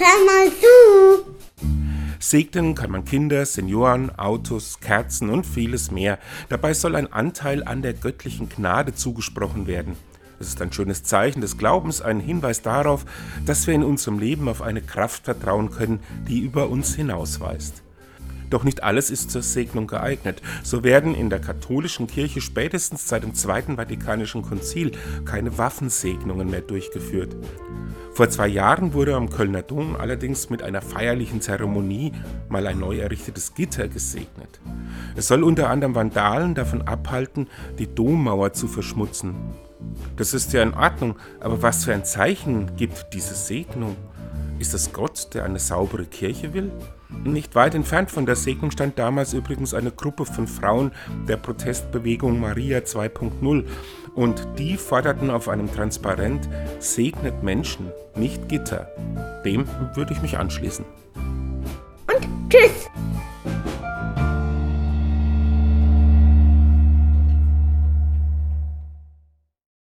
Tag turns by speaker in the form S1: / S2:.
S1: hör mal zu.
S2: Segnen kann man Kinder, Senioren, Autos, Kerzen und vieles mehr. Dabei soll ein Anteil an der göttlichen Gnade zugesprochen werden. Es ist ein schönes Zeichen des Glaubens, ein Hinweis darauf, dass wir in unserem Leben auf eine Kraft vertrauen können, die über uns hinausweist. Doch nicht alles ist zur Segnung geeignet. So werden in der katholischen Kirche spätestens seit dem Zweiten Vatikanischen Konzil keine Waffensegnungen mehr durchgeführt. Vor zwei Jahren wurde am Kölner Dom allerdings mit einer feierlichen Zeremonie mal ein neu errichtetes Gitter gesegnet. Es soll unter anderem Vandalen davon abhalten, die Dommauer zu verschmutzen. Das ist ja in Ordnung, aber was für ein Zeichen gibt diese Segnung? Ist es Gott, der eine saubere Kirche will? Nicht weit entfernt von der Segnung stand damals übrigens eine Gruppe von Frauen der Protestbewegung Maria 2.0 und die forderten auf einem Transparent, segnet Menschen, nicht Gitter. Dem würde ich mich anschließen.
S1: Und tschüss.